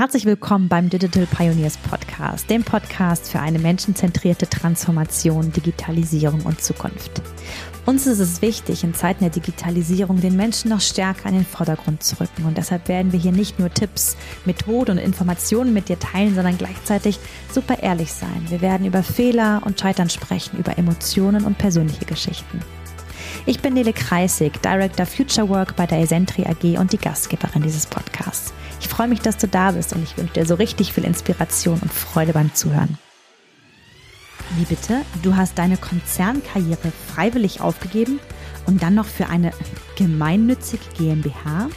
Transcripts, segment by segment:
Herzlich willkommen beim Digital Pioneers Podcast, dem Podcast für eine menschenzentrierte Transformation, Digitalisierung und Zukunft. Uns ist es wichtig, in Zeiten der Digitalisierung den Menschen noch stärker in den Vordergrund zu rücken. Und deshalb werden wir hier nicht nur Tipps, Methoden und Informationen mit dir teilen, sondern gleichzeitig super ehrlich sein. Wir werden über Fehler und Scheitern sprechen, über Emotionen und persönliche Geschichten. Ich bin Nele Kreisig, Director Future Work bei der Esentri AG und die Gastgeberin dieses Podcasts. Ich freue mich, dass du da bist und ich wünsche dir so richtig viel Inspiration und Freude beim Zuhören. Wie bitte? Du hast deine Konzernkarriere freiwillig aufgegeben und dann noch für eine gemeinnützige GmbH?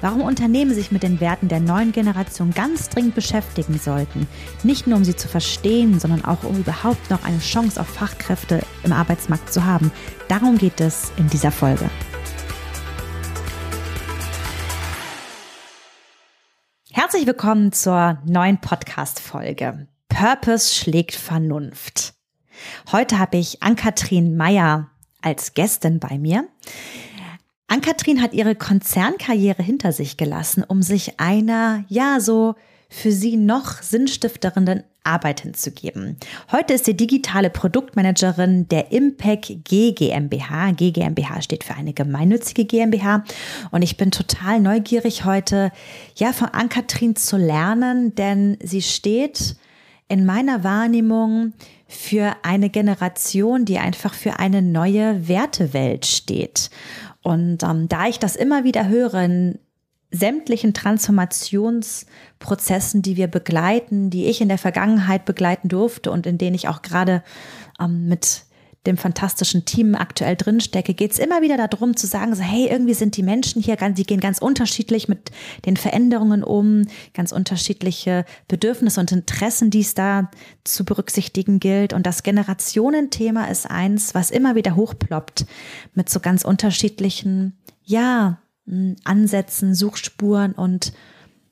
Warum Unternehmen sich mit den Werten der neuen Generation ganz dringend beschäftigen sollten, nicht nur um sie zu verstehen, sondern auch um überhaupt noch eine Chance auf Fachkräfte im Arbeitsmarkt zu haben, darum geht es in dieser Folge. Herzlich willkommen zur neuen Podcast-Folge. Purpose schlägt Vernunft. Heute habe ich Ann-Kathrin Meyer als Gästin bei mir. Ann-Kathrin hat ihre Konzernkarriere hinter sich gelassen, um sich einer, ja, so für sie noch sinnstiftenden Arbeit hinzugeben. Heute ist sie digitale Produktmanagerin der Impact G GmbH. G GmbH steht für eine gemeinnützige GmbH. Und ich bin total neugierig heute, ja, von Ann-Kathrin zu lernen, denn sie steht in meiner Wahrnehmung für eine Generation, die einfach für eine neue Wertewelt steht. Und ähm, da ich das immer wieder höre in sämtlichen Transformationsprozessen, die wir begleiten, die ich in der Vergangenheit begleiten durfte und in denen ich auch gerade ähm, mit dem fantastischen Team aktuell drinstecke, geht es immer wieder darum zu sagen, so, hey, irgendwie sind die Menschen hier ganz, die gehen ganz unterschiedlich mit den Veränderungen um, ganz unterschiedliche Bedürfnisse und Interessen, die es da zu berücksichtigen gilt. Und das Generationenthema ist eins, was immer wieder hochploppt mit so ganz unterschiedlichen, ja, Ansätzen, Suchspuren und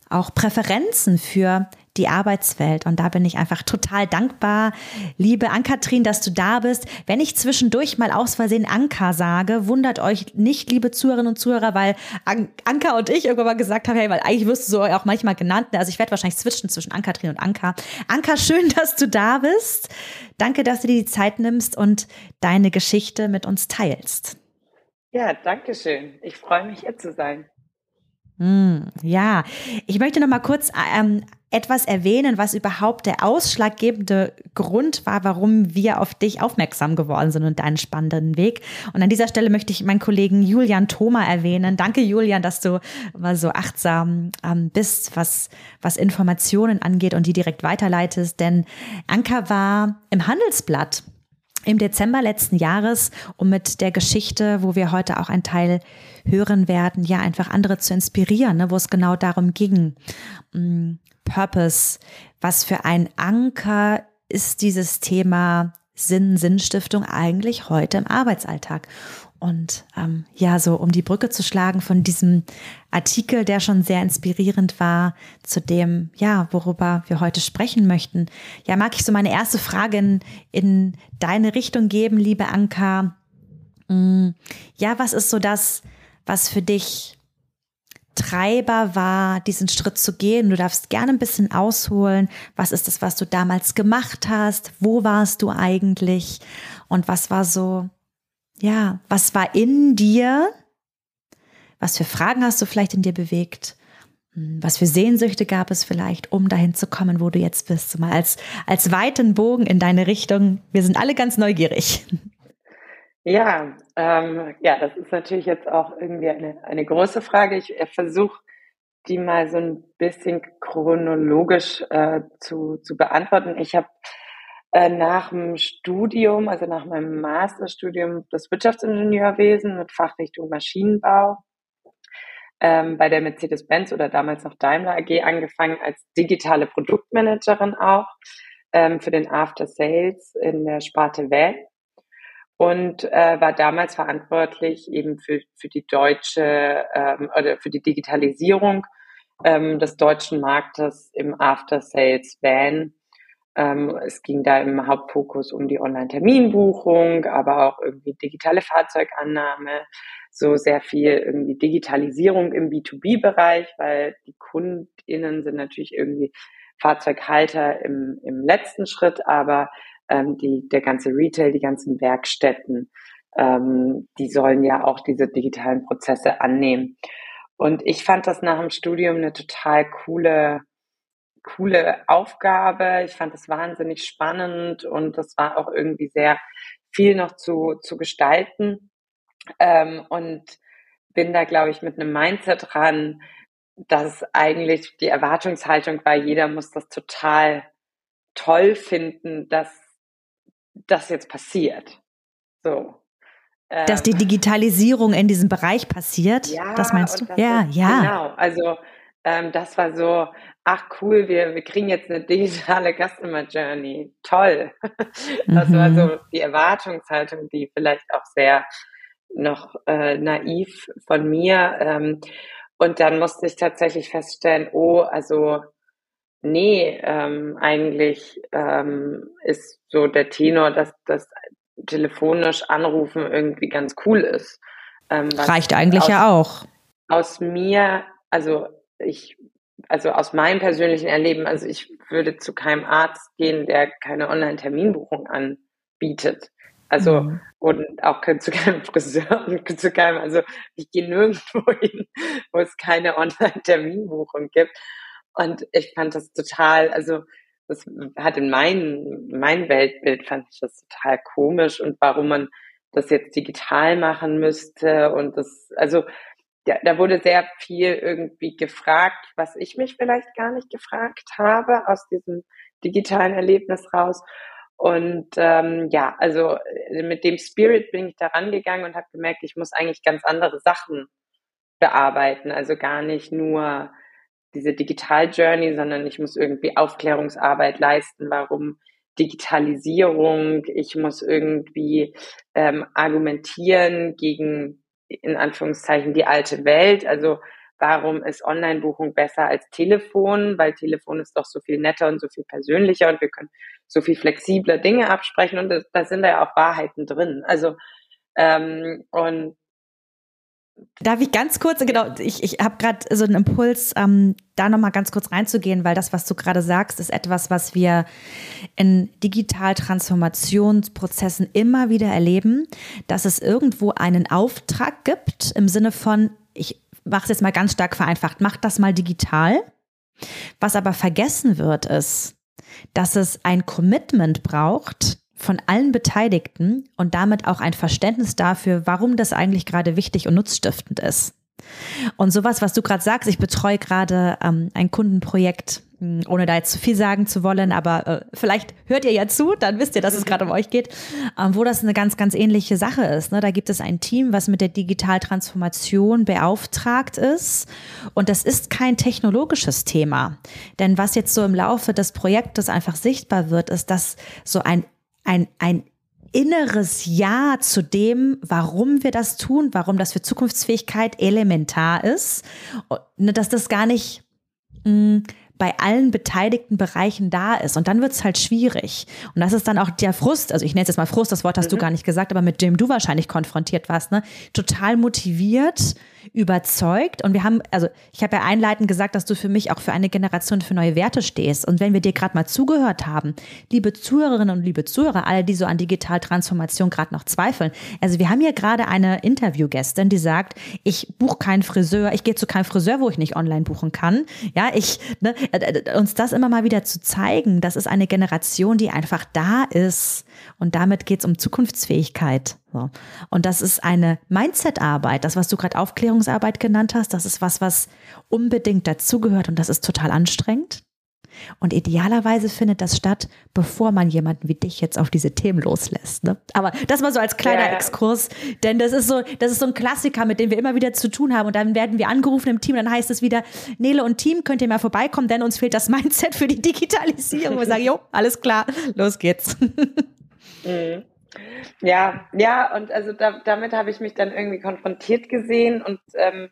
auch Präferenzen für die Arbeitswelt. Und da bin ich einfach total dankbar, liebe Ann-Kathrin, dass du da bist. Wenn ich zwischendurch mal aus Versehen Anka sage, wundert euch nicht, liebe Zuhörerinnen und Zuhörer, weil An Anka und ich irgendwann mal gesagt haben, hey, weil eigentlich wirst du so auch manchmal genannt. Also ich werde wahrscheinlich switchen zwischen Ann-Kathrin und Anka. Anka, schön, dass du da bist. Danke, dass du dir die Zeit nimmst und deine Geschichte mit uns teilst. Ja, danke schön. Ich freue mich, hier zu sein. Mm, ja, ich möchte noch mal kurz ähm, etwas erwähnen, was überhaupt der ausschlaggebende Grund war, warum wir auf dich aufmerksam geworden sind und deinen spannenden Weg. Und an dieser Stelle möchte ich meinen Kollegen Julian Thoma erwähnen. Danke, Julian, dass du immer so achtsam ähm, bist, was, was Informationen angeht und die direkt weiterleitest. Denn Anka war im Handelsblatt im Dezember letzten Jahres, um mit der Geschichte, wo wir heute auch einen Teil hören werden, ja, einfach andere zu inspirieren, ne, wo es genau darum ging. Mm, Purpose, was für ein Anker ist dieses Thema Sinn, Sinnstiftung eigentlich heute im Arbeitsalltag? Und ähm, ja, so um die Brücke zu schlagen von diesem Artikel, der schon sehr inspirierend war, zu dem, ja, worüber wir heute sprechen möchten. Ja, mag ich so meine erste Frage in, in deine Richtung geben, liebe Anka. Mm, ja, was ist so das, was für dich Treiber war, diesen Schritt zu gehen. Du darfst gerne ein bisschen ausholen. Was ist das, was du damals gemacht hast? Wo warst du eigentlich? Und was war so ja, was war in dir? Was für Fragen hast du vielleicht in dir bewegt? Hm, was für Sehnsüchte gab es vielleicht, um dahin zu kommen, wo du jetzt bist? Mal als, als weiten Bogen in deine Richtung. Wir sind alle ganz neugierig. Ja, ähm, ja, das ist natürlich jetzt auch irgendwie eine, eine große Frage. Ich äh, versuche die mal so ein bisschen chronologisch äh, zu, zu beantworten. Ich habe äh, nach dem Studium, also nach meinem Masterstudium das Wirtschaftsingenieurwesen mit Fachrichtung Maschinenbau ähm, bei der Mercedes-Benz oder damals noch Daimler AG angefangen als digitale Produktmanagerin auch ähm, für den After Sales in der Sparte Van. Und äh, war damals verantwortlich eben für, für die deutsche ähm, oder für die Digitalisierung ähm, des deutschen Marktes im After Sales Van Ähm, es ging da im Hauptfokus um die Online-Terminbuchung, aber auch irgendwie digitale Fahrzeugannahme, so sehr viel irgendwie Digitalisierung im B2B-Bereich, weil die KundInnen sind natürlich irgendwie Fahrzeughalter im, im letzten Schritt, aber ähm, die, der ganze Retail, die ganzen Werkstätten, ähm, die sollen ja auch diese digitalen Prozesse annehmen. Und ich fand das nach dem Studium eine total coole coole Aufgabe. Ich fand es wahnsinnig spannend und das war auch irgendwie sehr viel noch zu, zu gestalten. Ähm, und bin da, glaube ich, mit einem Mindset dran, dass eigentlich die Erwartungshaltung war, jeder muss das total toll finden, dass das jetzt passiert. So. Dass die ähm, Digitalisierung in diesem Bereich passiert, ja, das meinst du? ja, ist, ja. Genau. Also ähm, das war so, ach cool, wir, wir kriegen jetzt eine digitale Customer Journey. Toll. das mhm. war so die Erwartungshaltung, die vielleicht auch sehr noch äh, naiv von mir. Ähm, und dann musste ich tatsächlich feststellen, oh, also nee, ähm, eigentlich ähm, ist so der Tenor, dass das telefonisch anrufen irgendwie ganz cool ist. Ähm, Reicht eigentlich aus, ja auch. Aus mir, also ich, also aus meinem persönlichen Erleben, also ich würde zu keinem Arzt gehen, der keine Online-Terminbuchung anbietet. Also, mhm. und auch zu keinem Friseur und zu keinem, also ich gehe nirgendwo hin, wo es keine Online-Terminbuchung gibt. Und ich fand das total, also das hat in meinem mein Weltbild fand ich das total komisch und warum man das jetzt digital machen müsste und das, also ja, da wurde sehr viel irgendwie gefragt, was ich mich vielleicht gar nicht gefragt habe aus diesem digitalen Erlebnis raus. Und ähm, ja, also äh, mit dem Spirit bin ich da rangegangen und habe gemerkt, ich muss eigentlich ganz andere Sachen bearbeiten. Also gar nicht nur diese Digital Journey, sondern ich muss irgendwie Aufklärungsarbeit leisten, warum Digitalisierung, ich muss irgendwie ähm, argumentieren gegen in Anführungszeichen die alte Welt. Also warum ist Online-Buchung besser als Telefon? Weil Telefon ist doch so viel netter und so viel persönlicher und wir können so viel flexibler Dinge absprechen und da, sind da ja auch Wahrheiten drin. Also ähm, und Darf ich ganz kurz, genau, ich, ich habe gerade so einen Impuls, ähm, da nochmal ganz kurz reinzugehen, weil das, was du gerade sagst, ist etwas, was wir in Digital-Transformationsprozessen immer wieder erleben, dass es irgendwo einen Auftrag gibt im Sinne von, ich mache es jetzt mal ganz stark vereinfacht, mach das mal digital. Was aber vergessen wird, ist, dass es ein Commitment braucht, von allen Beteiligten und damit auch ein Verständnis dafür, warum das eigentlich gerade wichtig und nutzstiftend ist. Und sowas, was du gerade sagst, ich betreue gerade ähm, ein Kundenprojekt, hm, ohne da jetzt zu viel sagen zu wollen, aber äh, vielleicht hört ihr ja zu, dann wisst ihr, dass es gerade um euch geht, ähm, wo das eine ganz, ganz ähnliche Sache ist. Ne? Da gibt es ein Team, was mit der Digitaltransformation beauftragt ist. Und das ist kein technologisches Thema. Denn was jetzt so im Laufe des Projektes einfach sichtbar wird, ist, dass so ein ein, ein inneres Ja zu dem, warum wir das tun, warum das für Zukunftsfähigkeit elementar ist, ne, dass das gar nicht mh, mm, bei allen beteiligten Bereichen da ist. Und dann wird es halt schwierig. Und das ist dann auch der Frust, also ich nenne es jetzt mal Frust, das Wort hast mhm. du gar nicht gesagt, aber mit dem du wahrscheinlich konfrontiert warst, ne? Total motiviert, überzeugt. Und wir haben, also ich habe ja einleitend gesagt, dass du für mich auch für eine Generation für neue Werte stehst. Und wenn wir dir gerade mal zugehört haben, liebe Zuhörerinnen und liebe Zuhörer, alle, die so an Digitaltransformation gerade noch zweifeln. Also wir haben hier gerade eine Interviewgästin, die sagt, ich buche keinen Friseur, ich gehe zu keinem Friseur, wo ich nicht online buchen kann. Ja, ich, ne, äh, äh, uns das immer mal wieder zu zeigen, das ist eine Generation, die einfach da ist. Und damit geht es um Zukunftsfähigkeit. So. Und das ist eine Mindset-Arbeit. Das, was du gerade Aufklärungsarbeit genannt hast, das ist was, was unbedingt dazugehört und das ist total anstrengend. Und idealerweise findet das statt, bevor man jemanden wie dich jetzt auf diese Themen loslässt. Ne? Aber das mal so als kleiner ja. Exkurs, denn das ist so, das ist so ein Klassiker, mit dem wir immer wieder zu tun haben. Und dann werden wir angerufen im Team, dann heißt es wieder, Nele und Team, könnt ihr mal vorbeikommen, denn uns fehlt das Mindset für die Digitalisierung. Wir sagen, jo, alles klar, los geht's. Mhm. Ja, ja, und also da, damit habe ich mich dann irgendwie konfrontiert gesehen und ähm,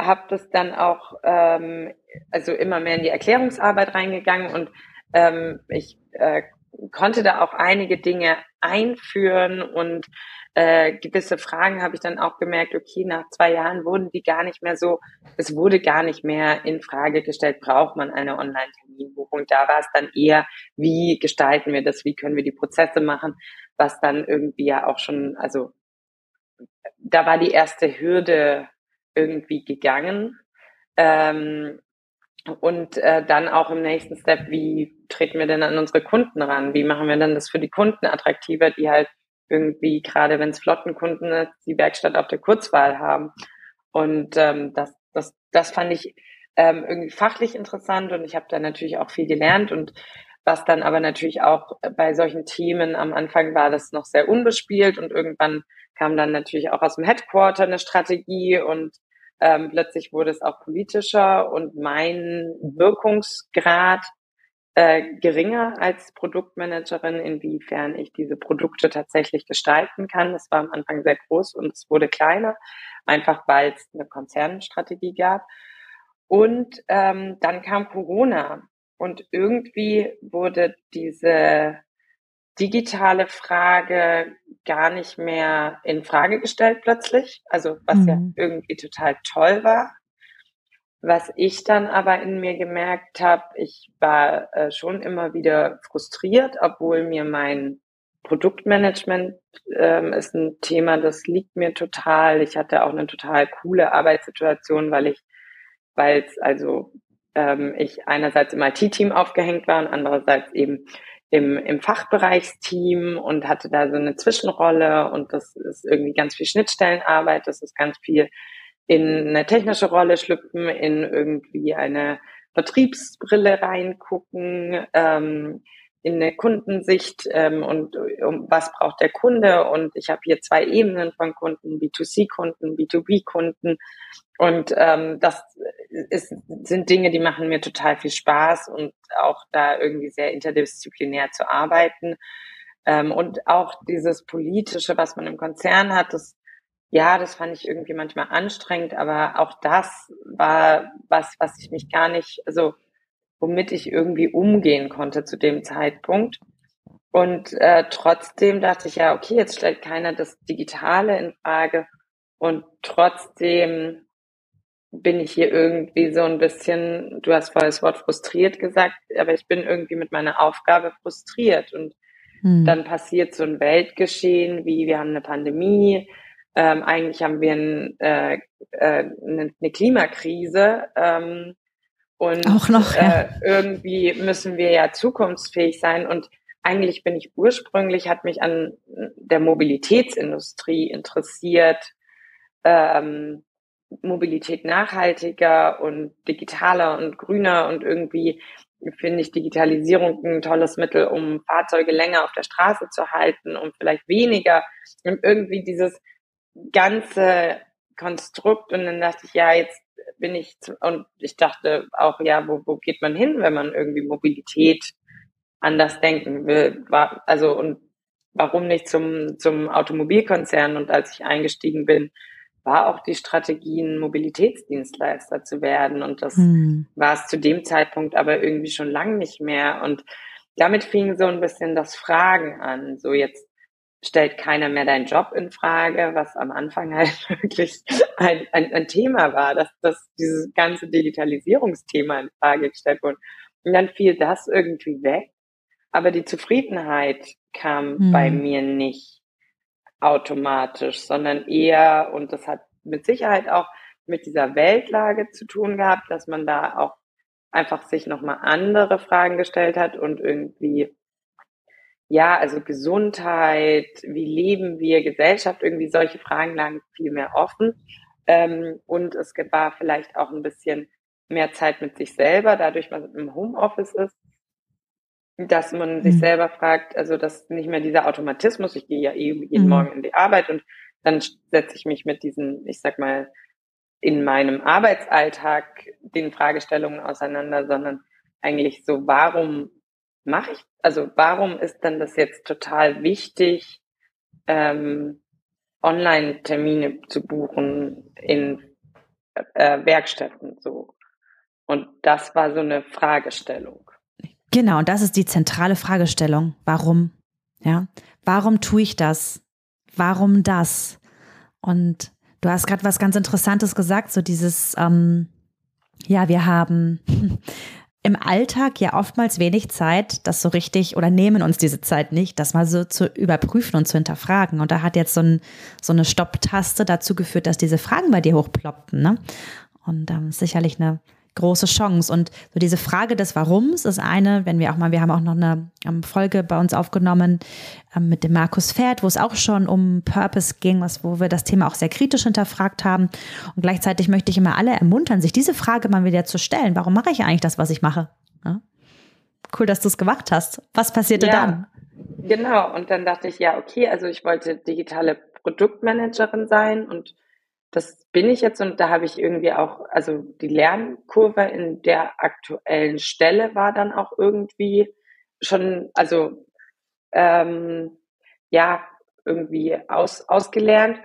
habe das dann auch, ähm, also immer mehr in die Erklärungsarbeit reingegangen und ähm, ich äh, konnte da auch einige Dinge einführen und äh, gewisse Fragen habe ich dann auch gemerkt, okay, nach zwei Jahren wurden die gar nicht mehr so, es wurde gar nicht mehr in Frage gestellt, braucht man eine Online-Terminbuchung. Da war es dann eher, wie gestalten wir das, wie können wir die Prozesse machen, was dann irgendwie ja auch schon, also da war die erste Hürde irgendwie gegangen. Ähm, und äh, dann auch im nächsten Step, wie treten wir denn an unsere Kunden ran? Wie machen wir denn das für die Kunden attraktiver, die halt irgendwie, gerade wenn es Flottenkunden ist, die Werkstatt auf der Kurzwahl haben? Und ähm, das, das, das fand ich ähm, irgendwie fachlich interessant und ich habe da natürlich auch viel gelernt und was dann aber natürlich auch bei solchen Themen am Anfang war das noch sehr unbespielt und irgendwann kam dann natürlich auch aus dem Headquarter eine Strategie und ähm, plötzlich wurde es auch politischer und mein Wirkungsgrad äh, geringer als Produktmanagerin, inwiefern ich diese Produkte tatsächlich gestalten kann. Das war am Anfang sehr groß und es wurde kleiner, einfach weil es eine Konzernstrategie gab. Und ähm, dann kam Corona und irgendwie wurde diese digitale Frage gar nicht mehr in Frage gestellt plötzlich. Also was mhm. ja irgendwie total toll war. Was ich dann aber in mir gemerkt habe, ich war äh, schon immer wieder frustriert, obwohl mir mein Produktmanagement ähm, ist ein Thema, das liegt mir total. Ich hatte auch eine total coole Arbeitssituation, weil ich, weil es also ähm, ich einerseits im IT-Team aufgehängt war und andererseits eben im, im Fachbereichsteam und hatte da so eine Zwischenrolle und das ist irgendwie ganz viel Schnittstellenarbeit, das ist ganz viel in eine technische Rolle schlüpfen, in irgendwie eine Vertriebsbrille reingucken, ähm, in eine Kundensicht ähm, und um was braucht der Kunde. Und ich habe hier zwei Ebenen von Kunden, B2C-Kunden, B2B-Kunden. Und ähm, das ist, sind Dinge, die machen mir total viel Spaß und auch da irgendwie sehr interdisziplinär zu arbeiten. Ähm, und auch dieses Politische, was man im Konzern hat, das ja, das fand ich irgendwie manchmal anstrengend, aber auch das war was, was ich mich gar nicht, also womit ich irgendwie umgehen konnte zu dem Zeitpunkt. Und äh, trotzdem dachte ich ja, okay, jetzt stellt keiner das Digitale in Frage. Und trotzdem bin ich hier irgendwie so ein bisschen, du hast vorher das Wort frustriert gesagt, aber ich bin irgendwie mit meiner Aufgabe frustriert. Und hm. dann passiert so ein Weltgeschehen, wie wir haben eine Pandemie, ähm, eigentlich haben wir ein, äh, äh, eine Klimakrise. Ähm, und Auch noch, ja. äh, irgendwie müssen wir ja zukunftsfähig sein. Und eigentlich bin ich ursprünglich, hat mich an der Mobilitätsindustrie interessiert. Ähm, Mobilität nachhaltiger und digitaler und grüner und irgendwie finde ich Digitalisierung ein tolles Mittel, um Fahrzeuge länger auf der Straße zu halten, um vielleicht weniger und irgendwie dieses ganze Konstrukt und dann dachte ich, ja, jetzt bin ich und ich dachte auch, ja, wo, wo geht man hin, wenn man irgendwie Mobilität anders denken will? War, also und warum nicht zum, zum Automobilkonzern? Und als ich eingestiegen bin, war auch die Strategie, ein Mobilitätsdienstleister zu werden. Und das hm. war es zu dem Zeitpunkt aber irgendwie schon lang nicht mehr. Und damit fing so ein bisschen das Fragen an. So jetzt stellt keiner mehr deinen Job in Frage, was am Anfang halt wirklich ein, ein, ein Thema war, dass, dass dieses ganze Digitalisierungsthema in Frage gestellt wurde. Und dann fiel das irgendwie weg. Aber die Zufriedenheit kam hm. bei mir nicht automatisch, sondern eher, und das hat mit Sicherheit auch mit dieser Weltlage zu tun gehabt, dass man da auch einfach sich nochmal andere Fragen gestellt hat und irgendwie ja, also Gesundheit, wie leben wir, Gesellschaft, irgendwie solche Fragen lagen viel mehr offen. Ähm, und es war vielleicht auch ein bisschen mehr Zeit mit sich selber, dadurch, was im Homeoffice ist, dass man mhm. sich selber fragt, also dass nicht mehr dieser Automatismus, ich gehe ja eh jeden mhm. Morgen in die Arbeit und dann setze ich mich mit diesen, ich sag mal, in meinem Arbeitsalltag den Fragestellungen auseinander, sondern eigentlich so, warum mache ich, also warum ist dann das jetzt total wichtig, ähm, Online-Termine zu buchen in äh, Werkstätten so? Und das war so eine Fragestellung. Genau, und das ist die zentrale Fragestellung. Warum? Ja, warum tue ich das? Warum das? Und du hast gerade was ganz Interessantes gesagt, so dieses, ähm, ja, wir haben im Alltag ja oftmals wenig Zeit, das so richtig oder nehmen uns diese Zeit nicht, das mal so zu überprüfen und zu hinterfragen. Und da hat jetzt so, ein, so eine Stopptaste dazu geführt, dass diese Fragen bei dir hochploppten. Ne? Und ähm, sicherlich eine große Chance. Und so diese Frage des Warums ist eine, wenn wir auch mal, wir haben auch noch eine ähm, Folge bei uns aufgenommen ähm, mit dem Markus Pferd, wo es auch schon um Purpose ging, was, wo wir das Thema auch sehr kritisch hinterfragt haben. Und gleichzeitig möchte ich immer alle ermuntern, sich diese Frage mal wieder zu stellen. Warum mache ich eigentlich das, was ich mache? Ja? Cool, dass du es gemacht hast. Was passierte ja, dann? Genau. Und dann dachte ich, ja, okay, also ich wollte digitale Produktmanagerin sein und das bin ich jetzt und da habe ich irgendwie auch, also die Lernkurve in der aktuellen Stelle war dann auch irgendwie schon, also ähm, ja, irgendwie aus, ausgelernt.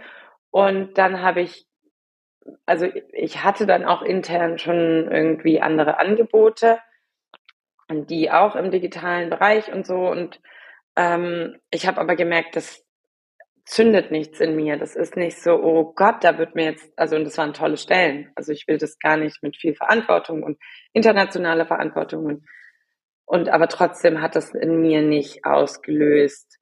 Und dann habe ich, also ich hatte dann auch intern schon irgendwie andere Angebote die auch im digitalen Bereich und so. Und ähm, ich habe aber gemerkt, dass zündet nichts in mir. Das ist nicht so, oh Gott, da wird mir jetzt, also und das waren tolle Stellen. Also ich will das gar nicht mit viel Verantwortung und internationaler Verantwortung und, und aber trotzdem hat das in mir nicht ausgelöst.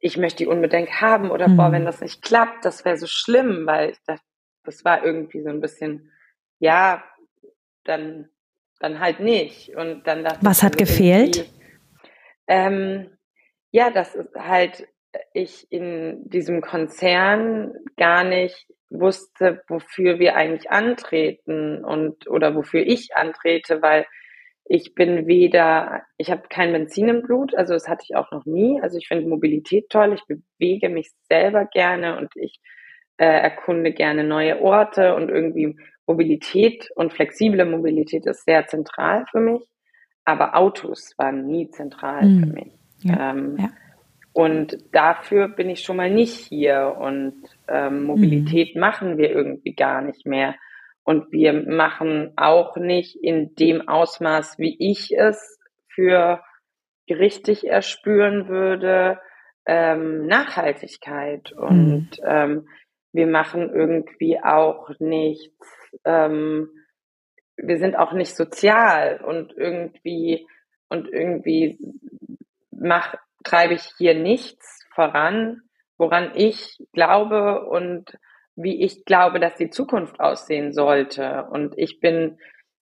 Ich möchte die unbedingt haben oder mhm. boah, wenn das nicht klappt, das wäre so schlimm, weil ich dachte, das war irgendwie so ein bisschen, ja, dann, dann halt nicht. Und dann Was hat gefehlt? Ähm, ja, das ist halt ich in diesem Konzern gar nicht wusste, wofür wir eigentlich antreten und oder wofür ich antrete, weil ich bin weder, ich habe kein Benzin im Blut, also das hatte ich auch noch nie. Also ich finde Mobilität toll, ich bewege mich selber gerne und ich äh, erkunde gerne neue Orte und irgendwie Mobilität und flexible Mobilität ist sehr zentral für mich, aber Autos waren nie zentral mhm. für mich. Ja, ähm, ja. Und dafür bin ich schon mal nicht hier. Und ähm, Mobilität mhm. machen wir irgendwie gar nicht mehr. Und wir machen auch nicht in dem Ausmaß, wie ich es für richtig erspüren würde, ähm, Nachhaltigkeit. Und mhm. ähm, wir machen irgendwie auch nichts, ähm, wir sind auch nicht sozial und irgendwie, und irgendwie mach, treibe ich hier nichts voran, woran ich glaube und wie ich glaube, dass die Zukunft aussehen sollte. Und ich bin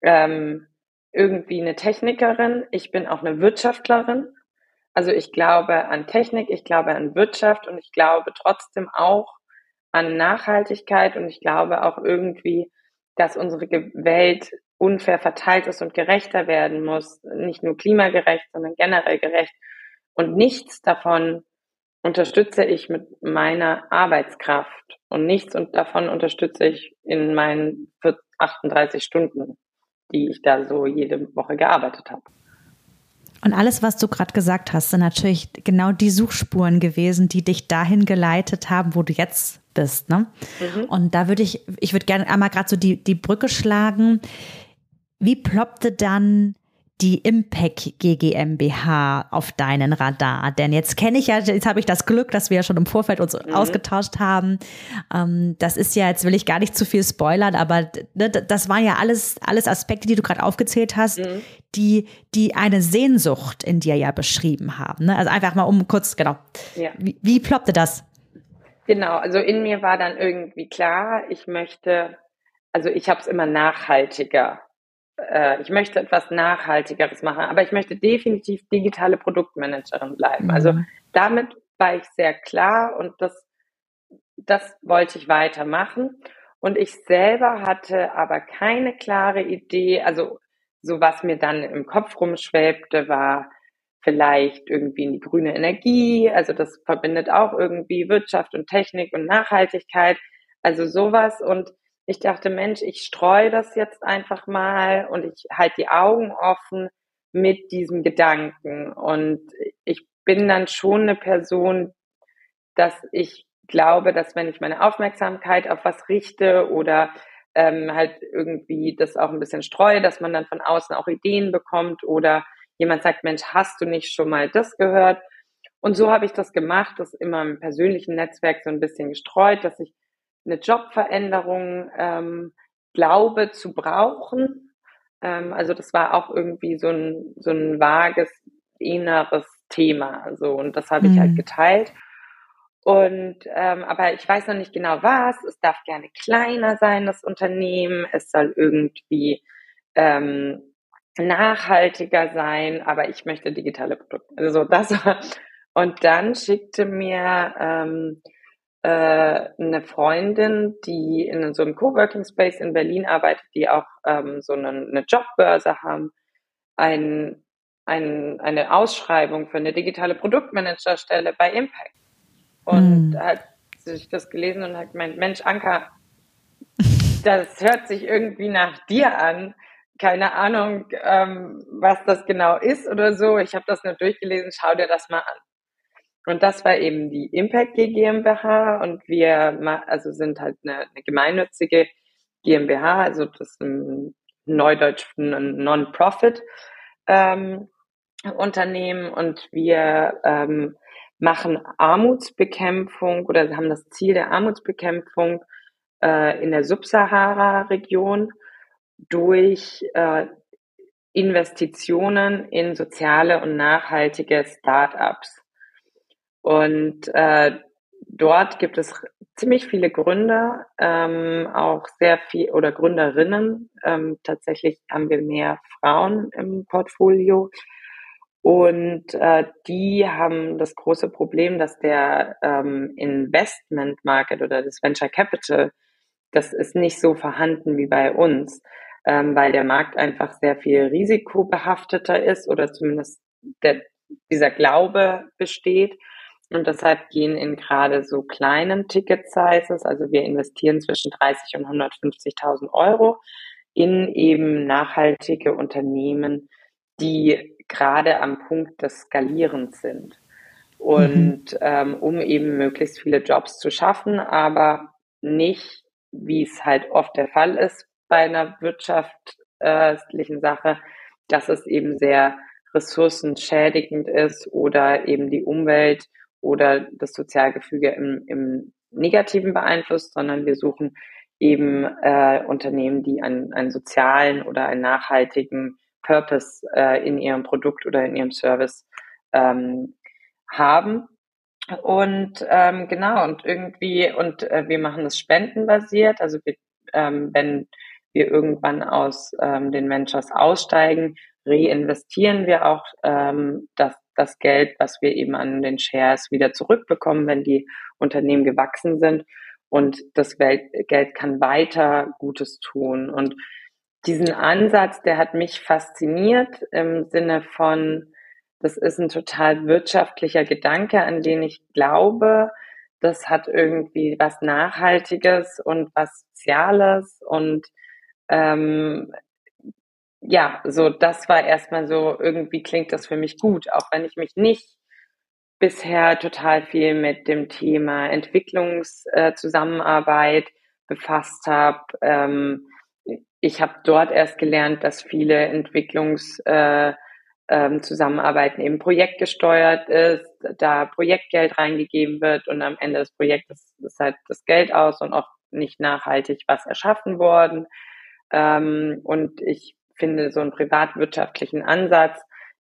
ähm, irgendwie eine Technikerin, ich bin auch eine Wirtschaftlerin. Also ich glaube an Technik, ich glaube an Wirtschaft und ich glaube trotzdem auch an Nachhaltigkeit und ich glaube auch irgendwie, dass unsere Welt unfair verteilt ist und gerechter werden muss. Nicht nur klimagerecht, sondern generell gerecht. Und nichts davon unterstütze ich mit meiner Arbeitskraft und nichts davon unterstütze ich in meinen 38 Stunden, die ich da so jede Woche gearbeitet habe. Und alles, was du gerade gesagt hast, sind natürlich genau die Suchspuren gewesen, die dich dahin geleitet haben, wo du jetzt bist. Ne? Mhm. Und da würde ich, ich würde gerne einmal gerade so die, die Brücke schlagen. Wie ploppte dann die Impact GmbH auf deinen Radar? Denn jetzt kenne ich ja, jetzt habe ich das Glück, dass wir ja schon im Vorfeld uns mhm. ausgetauscht haben. Ähm, das ist ja, jetzt will ich gar nicht zu viel spoilern, aber ne, das waren ja alles, alles Aspekte, die du gerade aufgezählt hast, mhm. die, die eine Sehnsucht in dir ja beschrieben haben. Ne? Also einfach mal um kurz, genau. Ja. Wie, wie ploppte das? Genau, also in mir war dann irgendwie klar, ich möchte, also ich habe es immer nachhaltiger äh, ich möchte etwas Nachhaltigeres machen, aber ich möchte definitiv digitale Produktmanagerin bleiben. Mhm. Also damit war ich sehr klar und das, das wollte ich weitermachen. Und ich selber hatte aber keine klare Idee, also so was mir dann im Kopf rumschwebte, war vielleicht irgendwie in die grüne Energie, also das verbindet auch irgendwie Wirtschaft und Technik und Nachhaltigkeit, also sowas und ich dachte, Mensch, ich streue das jetzt einfach mal und ich halte die Augen offen mit diesem Gedanken. Und ich bin dann schon eine Person, dass ich glaube, dass wenn ich meine Aufmerksamkeit auf was richte oder ähm, halt irgendwie das auch ein bisschen streue, dass man dann von außen auch Ideen bekommt oder jemand sagt, Mensch, hast du nicht schon mal das gehört? Und so habe ich das gemacht, das immer im persönlichen Netzwerk so ein bisschen gestreut, dass ich eine Jobveränderung ähm, glaube zu brauchen. Ähm, also das war auch irgendwie so ein, so ein vages inneres Thema. Also, und das habe ich halt mhm. halt geteilt. Und ähm, aber ich weiß noch nicht genau was. Es darf gerne kleiner sein, das Unternehmen. Es soll irgendwie ähm, nachhaltiger sein, aber ich möchte digitale Produkte. Also das war. Und dann schickte mir ähm, äh, eine Freundin, die in so einem Coworking Space in Berlin arbeitet, die auch ähm, so eine, eine Jobbörse haben, ein, ein, eine Ausschreibung für eine digitale Produktmanagerstelle bei Impact. Und mhm. hat sich das gelesen und hat gemeint, Mensch, Anka, das hört sich irgendwie nach dir an. Keine Ahnung, ähm, was das genau ist oder so. Ich habe das nur durchgelesen, schau dir das mal an. Und das war eben die Impact GmbH und wir also sind halt eine, eine gemeinnützige GmbH, also das ist ein Neudeutsch Non-Profit ähm, Unternehmen und wir ähm, machen Armutsbekämpfung oder haben das Ziel der Armutsbekämpfung äh, in der Subsahara-Region durch äh, Investitionen in soziale und nachhaltige Start-ups. Und äh, dort gibt es ziemlich viele Gründer, ähm, auch sehr viel oder Gründerinnen. Ähm, tatsächlich haben wir mehr Frauen im Portfolio. Und äh, die haben das große Problem, dass der ähm, Investment Market oder das Venture Capital, das ist nicht so vorhanden wie bei uns, ähm, weil der Markt einfach sehr viel risikobehafteter ist oder zumindest der, dieser Glaube besteht. Und deshalb gehen in gerade so kleinen Ticket-Sizes, also wir investieren zwischen 30 und 150.000 Euro in eben nachhaltige Unternehmen, die gerade am Punkt des Skalierens sind. Und mhm. ähm, um eben möglichst viele Jobs zu schaffen, aber nicht, wie es halt oft der Fall ist bei einer wirtschaftlichen Sache, dass es eben sehr ressourcenschädigend ist oder eben die Umwelt oder das Sozialgefüge im, im Negativen beeinflusst, sondern wir suchen eben äh, Unternehmen, die einen, einen sozialen oder einen nachhaltigen Purpose äh, in ihrem Produkt oder in ihrem Service ähm, haben. Und ähm, genau, und irgendwie, und äh, wir machen das spendenbasiert. Also wir, ähm, wenn wir irgendwann aus ähm, den Ventures aussteigen, reinvestieren wir auch ähm, das, das Geld, was wir eben an den Shares wieder zurückbekommen, wenn die Unternehmen gewachsen sind. Und das Geld kann weiter Gutes tun. Und diesen Ansatz, der hat mich fasziniert im Sinne von, das ist ein total wirtschaftlicher Gedanke, an den ich glaube. Das hat irgendwie was Nachhaltiges und was Soziales und ähm, ja, so das war erstmal so, irgendwie klingt das für mich gut, auch wenn ich mich nicht bisher total viel mit dem Thema Entwicklungszusammenarbeit äh, befasst habe. Ähm, ich habe dort erst gelernt, dass viele Entwicklungszusammenarbeiten äh, ähm, eben projektgesteuert ist, da Projektgeld reingegeben wird und am Ende des Projektes ist halt das Geld aus und auch nicht nachhaltig was erschaffen worden. Ähm, und ich finde so einen privatwirtschaftlichen Ansatz,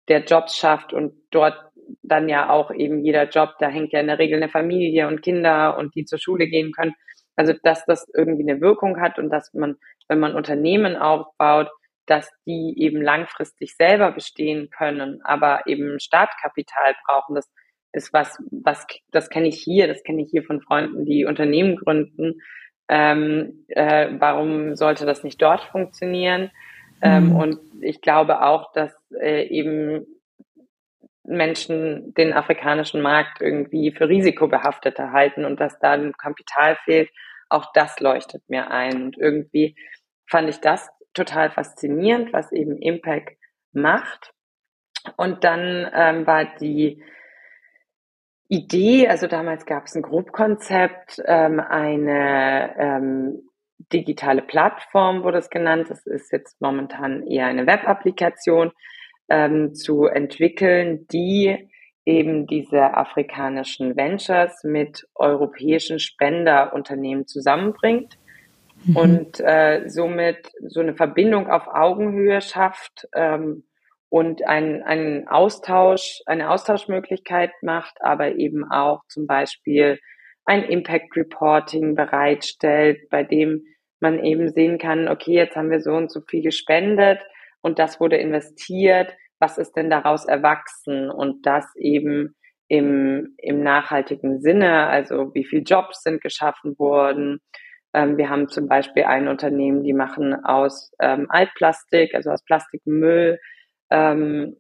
der Jobs schafft und dort dann ja auch eben jeder Job, da hängt ja in der Regel eine Familie und Kinder und die zur Schule gehen können. Also dass das irgendwie eine Wirkung hat und dass man wenn man Unternehmen aufbaut, dass die eben langfristig selber bestehen können, aber eben Startkapital brauchen. Das ist was, was das kenne ich hier, das kenne ich hier von Freunden, die Unternehmen gründen. Ähm, äh, warum sollte das nicht dort funktionieren? Ähm, mhm. und ich glaube auch, dass äh, eben Menschen den afrikanischen Markt irgendwie für risikobehafteter halten und dass da ein Kapital fehlt. Auch das leuchtet mir ein. Und irgendwie fand ich das total faszinierend, was eben Impact macht. Und dann ähm, war die Idee, also damals gab es ein Grobkonzept, ähm, eine ähm, digitale Plattform, wurde es genannt. Das ist jetzt momentan eher eine Web-Applikation ähm, zu entwickeln, die eben diese afrikanischen Ventures mit europäischen Spenderunternehmen zusammenbringt mhm. und äh, somit so eine Verbindung auf Augenhöhe schafft ähm, und einen, einen Austausch, eine Austauschmöglichkeit macht, aber eben auch zum Beispiel ein Impact Reporting bereitstellt, bei dem man eben sehen kann, okay, jetzt haben wir so und so viel gespendet und das wurde investiert, was ist denn daraus erwachsen? Und das eben im, im nachhaltigen Sinne, also wie viele Jobs sind geschaffen worden. Ähm, wir haben zum Beispiel ein Unternehmen, die machen aus ähm, Altplastik, also aus Plastikmüll, ähm,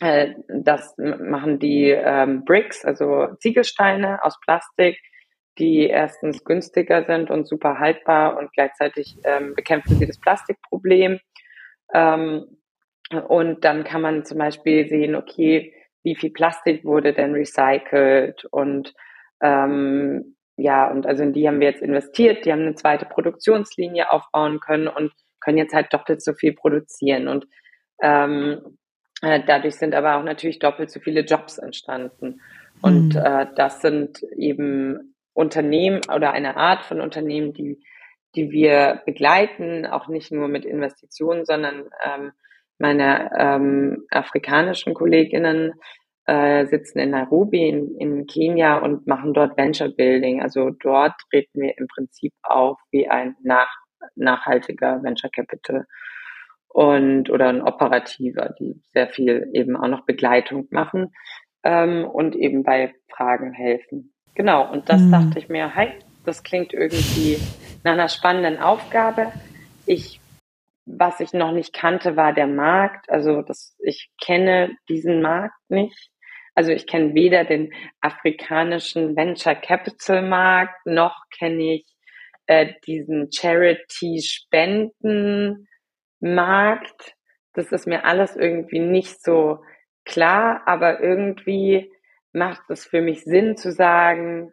äh, das machen die ähm, Bricks, also Ziegelsteine aus Plastik, die erstens günstiger sind und super haltbar und gleichzeitig ähm, bekämpfen sie das Plastikproblem. Ähm, und dann kann man zum Beispiel sehen, okay, wie viel Plastik wurde denn recycelt und ähm, ja, und also in die haben wir jetzt investiert, die haben eine zweite Produktionslinie aufbauen können und können jetzt halt doppelt so viel produzieren. Und ähm, äh, dadurch sind aber auch natürlich doppelt so viele Jobs entstanden. Und mhm. äh, das sind eben Unternehmen oder eine Art von Unternehmen, die, die wir begleiten, auch nicht nur mit Investitionen, sondern ähm, meine ähm, afrikanischen Kolleginnen äh, sitzen in Nairobi in, in Kenia und machen dort Venture Building. Also dort treten wir im Prinzip auf wie ein nach, nachhaltiger Venture Capital und oder ein operativer, die sehr viel eben auch noch Begleitung machen ähm, und eben bei Fragen helfen. Genau, und das mhm. dachte ich mir, hey, das klingt irgendwie nach einer spannenden Aufgabe. Ich, was ich noch nicht kannte, war der Markt. Also das, ich kenne diesen Markt nicht. Also ich kenne weder den afrikanischen Venture Capital Markt, noch kenne ich äh, diesen Charity Spenden Markt, das ist mir alles irgendwie nicht so klar, aber irgendwie macht es für mich Sinn zu sagen,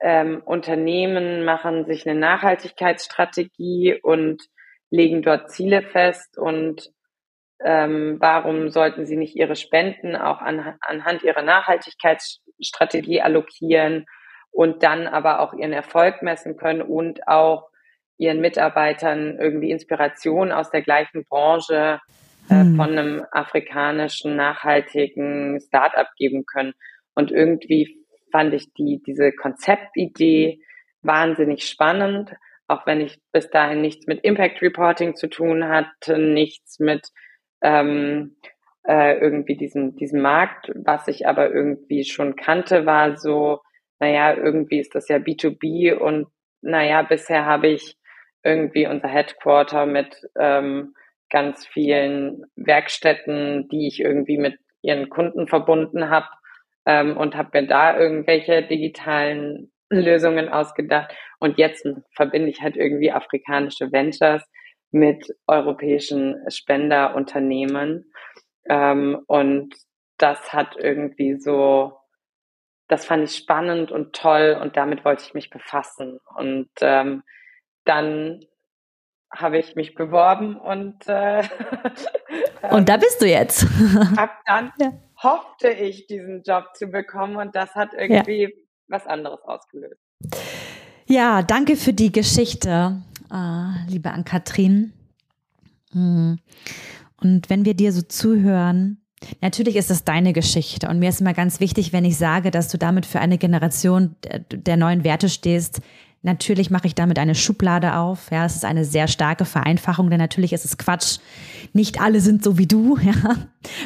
ähm, Unternehmen machen sich eine Nachhaltigkeitsstrategie und legen dort Ziele fest und ähm, warum sollten sie nicht ihre Spenden auch an, anhand ihrer Nachhaltigkeitsstrategie allokieren und dann aber auch ihren Erfolg messen können und auch ihren Mitarbeitern irgendwie Inspiration aus der gleichen Branche äh, hm. von einem afrikanischen nachhaltigen Startup geben können. Und irgendwie fand ich die, diese Konzeptidee wahnsinnig spannend, auch wenn ich bis dahin nichts mit Impact Reporting zu tun hatte, nichts mit ähm, äh, irgendwie diesem, diesem Markt. Was ich aber irgendwie schon kannte, war so, naja, irgendwie ist das ja B2B und naja, bisher habe ich irgendwie unser Headquarter mit ähm, ganz vielen Werkstätten, die ich irgendwie mit ihren Kunden verbunden habe ähm, und habe mir da irgendwelche digitalen Lösungen ausgedacht. Und jetzt verbinde ich halt irgendwie afrikanische Ventures mit europäischen Spenderunternehmen. Ähm, und das hat irgendwie so, das fand ich spannend und toll und damit wollte ich mich befassen. Und ähm, dann habe ich mich beworben und äh, und da bist du jetzt. ab dann ja. Hoffte ich, diesen Job zu bekommen und das hat irgendwie ja. was anderes ausgelöst. Ja, danke für die Geschichte, äh, liebe Ann-Kathrin. Hm. Und wenn wir dir so zuhören, Natürlich ist es deine Geschichte und mir ist immer ganz wichtig, wenn ich sage, dass du damit für eine Generation der neuen Werte stehst, Natürlich mache ich damit eine Schublade auf. Ja, es ist eine sehr starke Vereinfachung, denn natürlich ist es Quatsch. Nicht alle sind so wie du. Ja.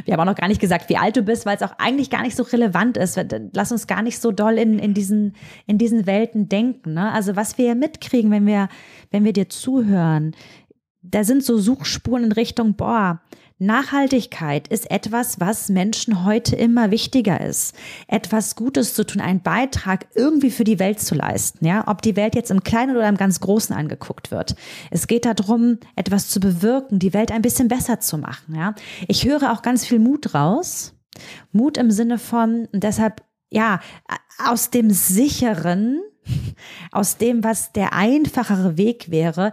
Wir haben auch noch gar nicht gesagt, wie alt du bist, weil es auch eigentlich gar nicht so relevant ist. Lass uns gar nicht so doll in, in, diesen, in diesen Welten denken. Ne? Also was wir mitkriegen, wenn wir, wenn wir dir zuhören, da sind so Suchspuren in Richtung, boah, Nachhaltigkeit ist etwas, was Menschen heute immer wichtiger ist. Etwas Gutes zu tun, einen Beitrag irgendwie für die Welt zu leisten, ja. Ob die Welt jetzt im Kleinen oder im ganz Großen angeguckt wird. Es geht darum, etwas zu bewirken, die Welt ein bisschen besser zu machen, ja. Ich höre auch ganz viel Mut raus. Mut im Sinne von, deshalb, ja, aus dem sicheren, aus dem, was der einfachere Weg wäre,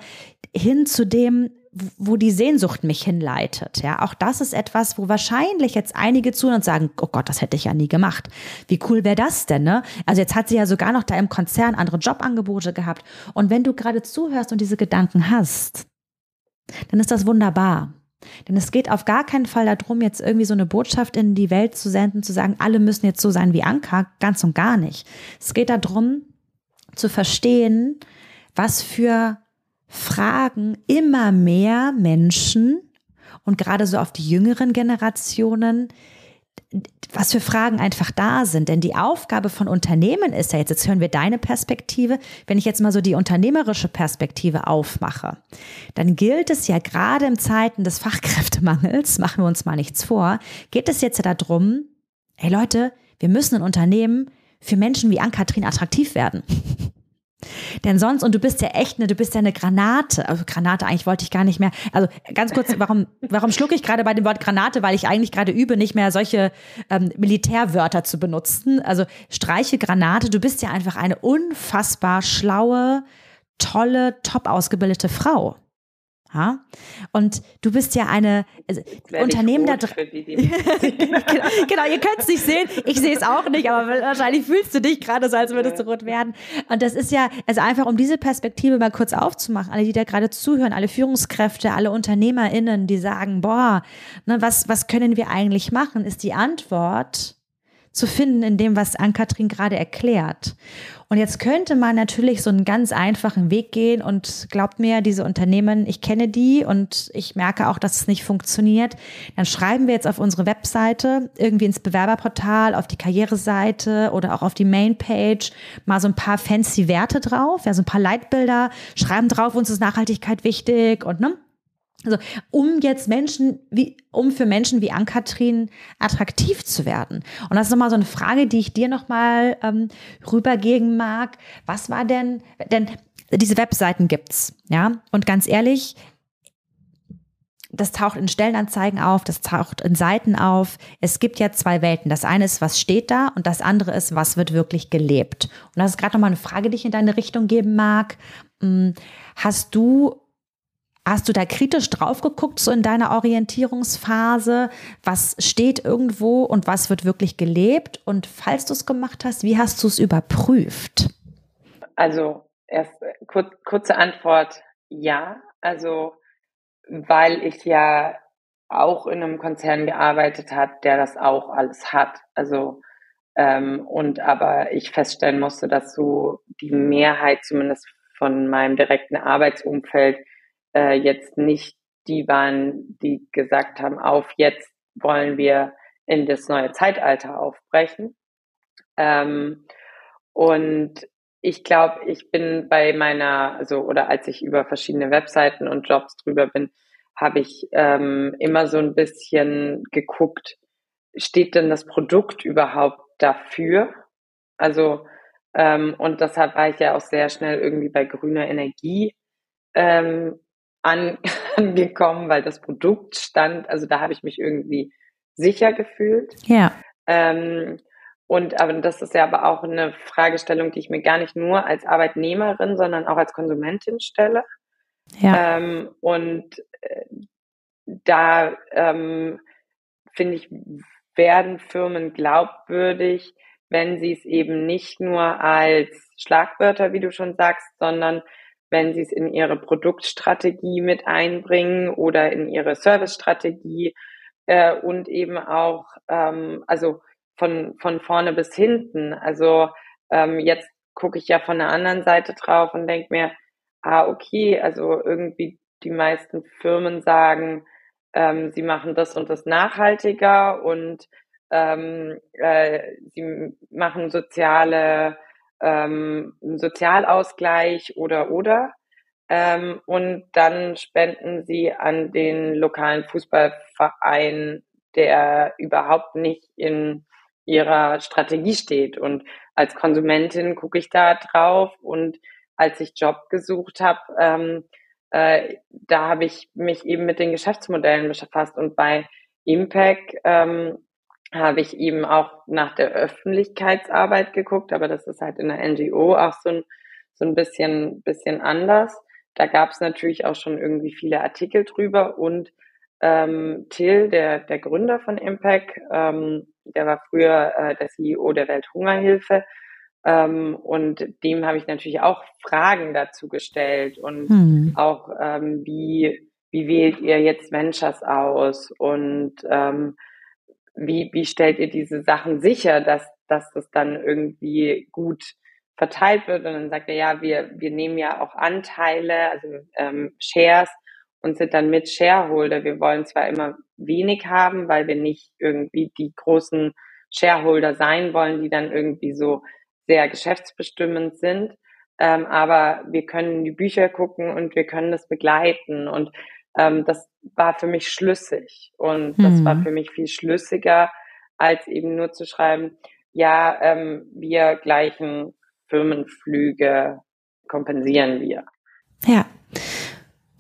hin zu dem, wo die Sehnsucht mich hinleitet. Ja, auch das ist etwas, wo wahrscheinlich jetzt einige zuhören und sagen, oh Gott, das hätte ich ja nie gemacht. Wie cool wäre das denn, ne? Also jetzt hat sie ja sogar noch da im Konzern andere Jobangebote gehabt. Und wenn du gerade zuhörst und diese Gedanken hast, dann ist das wunderbar. Denn es geht auf gar keinen Fall darum, jetzt irgendwie so eine Botschaft in die Welt zu senden, zu sagen, alle müssen jetzt so sein wie Anka, ganz und gar nicht. Es geht darum, zu verstehen, was für fragen immer mehr Menschen und gerade so auf die jüngeren Generationen, was für Fragen einfach da sind. Denn die Aufgabe von Unternehmen ist ja jetzt, jetzt hören wir deine Perspektive, wenn ich jetzt mal so die unternehmerische Perspektive aufmache, dann gilt es ja gerade in Zeiten des Fachkräftemangels, machen wir uns mal nichts vor, geht es jetzt ja darum, hey Leute, wir müssen ein Unternehmen für Menschen wie Ann-Kathrin attraktiv werden. Denn sonst, und du bist ja echt eine, du bist ja eine Granate. Also Granate, eigentlich wollte ich gar nicht mehr. Also ganz kurz, warum, warum schlucke ich gerade bei dem Wort Granate? Weil ich eigentlich gerade übe, nicht mehr solche ähm, Militärwörter zu benutzen. Also streiche Granate, du bist ja einfach eine unfassbar schlaue, tolle, top ausgebildete Frau. Ja? Und du bist ja eine also, Unternehmen da drin. genau, genau, ihr könnt es nicht sehen. Ich sehe es auch nicht, aber wahrscheinlich fühlst du dich gerade so, als würdest du rot werden. Und das ist ja, also einfach um diese Perspektive mal kurz aufzumachen, alle, die da gerade zuhören, alle Führungskräfte, alle UnternehmerInnen, die sagen, boah, ne, was, was können wir eigentlich machen, ist die Antwort zu finden in dem, was Ann-Kathrin gerade erklärt. Und jetzt könnte man natürlich so einen ganz einfachen Weg gehen und glaubt mir, diese Unternehmen, ich kenne die und ich merke auch, dass es nicht funktioniert. Dann schreiben wir jetzt auf unsere Webseite, irgendwie ins Bewerberportal, auf die Karriereseite oder auch auf die Mainpage mal so ein paar fancy Werte drauf, ja, so ein paar Leitbilder, schreiben drauf, uns ist Nachhaltigkeit wichtig und ne, also, um jetzt Menschen, wie, um für Menschen wie Ann-Kathrin attraktiv zu werden. Und das ist nochmal so eine Frage, die ich dir nochmal ähm, rübergeben mag. Was war denn, denn diese Webseiten gibt's, ja? Und ganz ehrlich, das taucht in Stellenanzeigen auf, das taucht in Seiten auf. Es gibt ja zwei Welten. Das eine ist, was steht da und das andere ist, was wird wirklich gelebt. Und das ist gerade nochmal eine Frage, die ich in deine Richtung geben mag. Hm, hast du Hast du da kritisch drauf geguckt, so in deiner Orientierungsphase? Was steht irgendwo und was wird wirklich gelebt? Und falls du es gemacht hast, wie hast du es überprüft? Also, erst kur kurze Antwort, ja. Also, weil ich ja auch in einem Konzern gearbeitet habe, der das auch alles hat. Also, ähm, und aber ich feststellen musste, dass so die Mehrheit zumindest von meinem direkten Arbeitsumfeld äh, jetzt nicht die waren, die gesagt haben, auf jetzt wollen wir in das neue Zeitalter aufbrechen. Ähm, und ich glaube, ich bin bei meiner, also oder als ich über verschiedene Webseiten und Jobs drüber bin, habe ich ähm, immer so ein bisschen geguckt, steht denn das Produkt überhaupt dafür? Also ähm, und deshalb war ich ja auch sehr schnell irgendwie bei grüner Energie ähm, an, angekommen, weil das Produkt stand, also da habe ich mich irgendwie sicher gefühlt. Ja. Ähm, und aber das ist ja aber auch eine Fragestellung, die ich mir gar nicht nur als Arbeitnehmerin, sondern auch als Konsumentin stelle. Ja. Ähm, und äh, da ähm, finde ich, werden Firmen glaubwürdig, wenn sie es eben nicht nur als Schlagwörter, wie du schon sagst, sondern wenn sie es in ihre Produktstrategie mit einbringen oder in ihre Servicestrategie äh, und eben auch, ähm, also von, von vorne bis hinten. Also ähm, jetzt gucke ich ja von der anderen Seite drauf und denke mir, ah, okay, also irgendwie die meisten Firmen sagen, ähm, sie machen das und das nachhaltiger und ähm, äh, sie machen soziale ähm, Sozialausgleich oder oder. Ähm, und dann spenden sie an den lokalen Fußballverein, der überhaupt nicht in ihrer Strategie steht. Und als Konsumentin gucke ich da drauf und als ich Job gesucht habe, ähm, äh, da habe ich mich eben mit den Geschäftsmodellen befasst und bei Impact ähm, habe ich eben auch nach der Öffentlichkeitsarbeit geguckt, aber das ist halt in der NGO auch so ein, so ein bisschen, bisschen anders. Da gab es natürlich auch schon irgendwie viele Artikel drüber und ähm, Till, der, der Gründer von Impact, ähm, der war früher äh, der CEO der Welthungerhilfe ähm, und dem habe ich natürlich auch Fragen dazu gestellt und hm. auch ähm, wie, wie wählt ihr jetzt Ventures aus und ähm, wie, wie stellt ihr diese Sachen sicher, dass, dass das dann irgendwie gut verteilt wird? Und dann sagt er, ja, wir, wir nehmen ja auch Anteile, also ähm, Shares und sind dann mit Shareholder. Wir wollen zwar immer wenig haben, weil wir nicht irgendwie die großen Shareholder sein wollen, die dann irgendwie so sehr geschäftsbestimmend sind. Ähm, aber wir können die Bücher gucken und wir können das begleiten. Und ähm, das war für mich schlüssig und das hm. war für mich viel schlüssiger, als eben nur zu schreiben, ja, ähm, wir gleichen Firmenflüge kompensieren wir. Ja.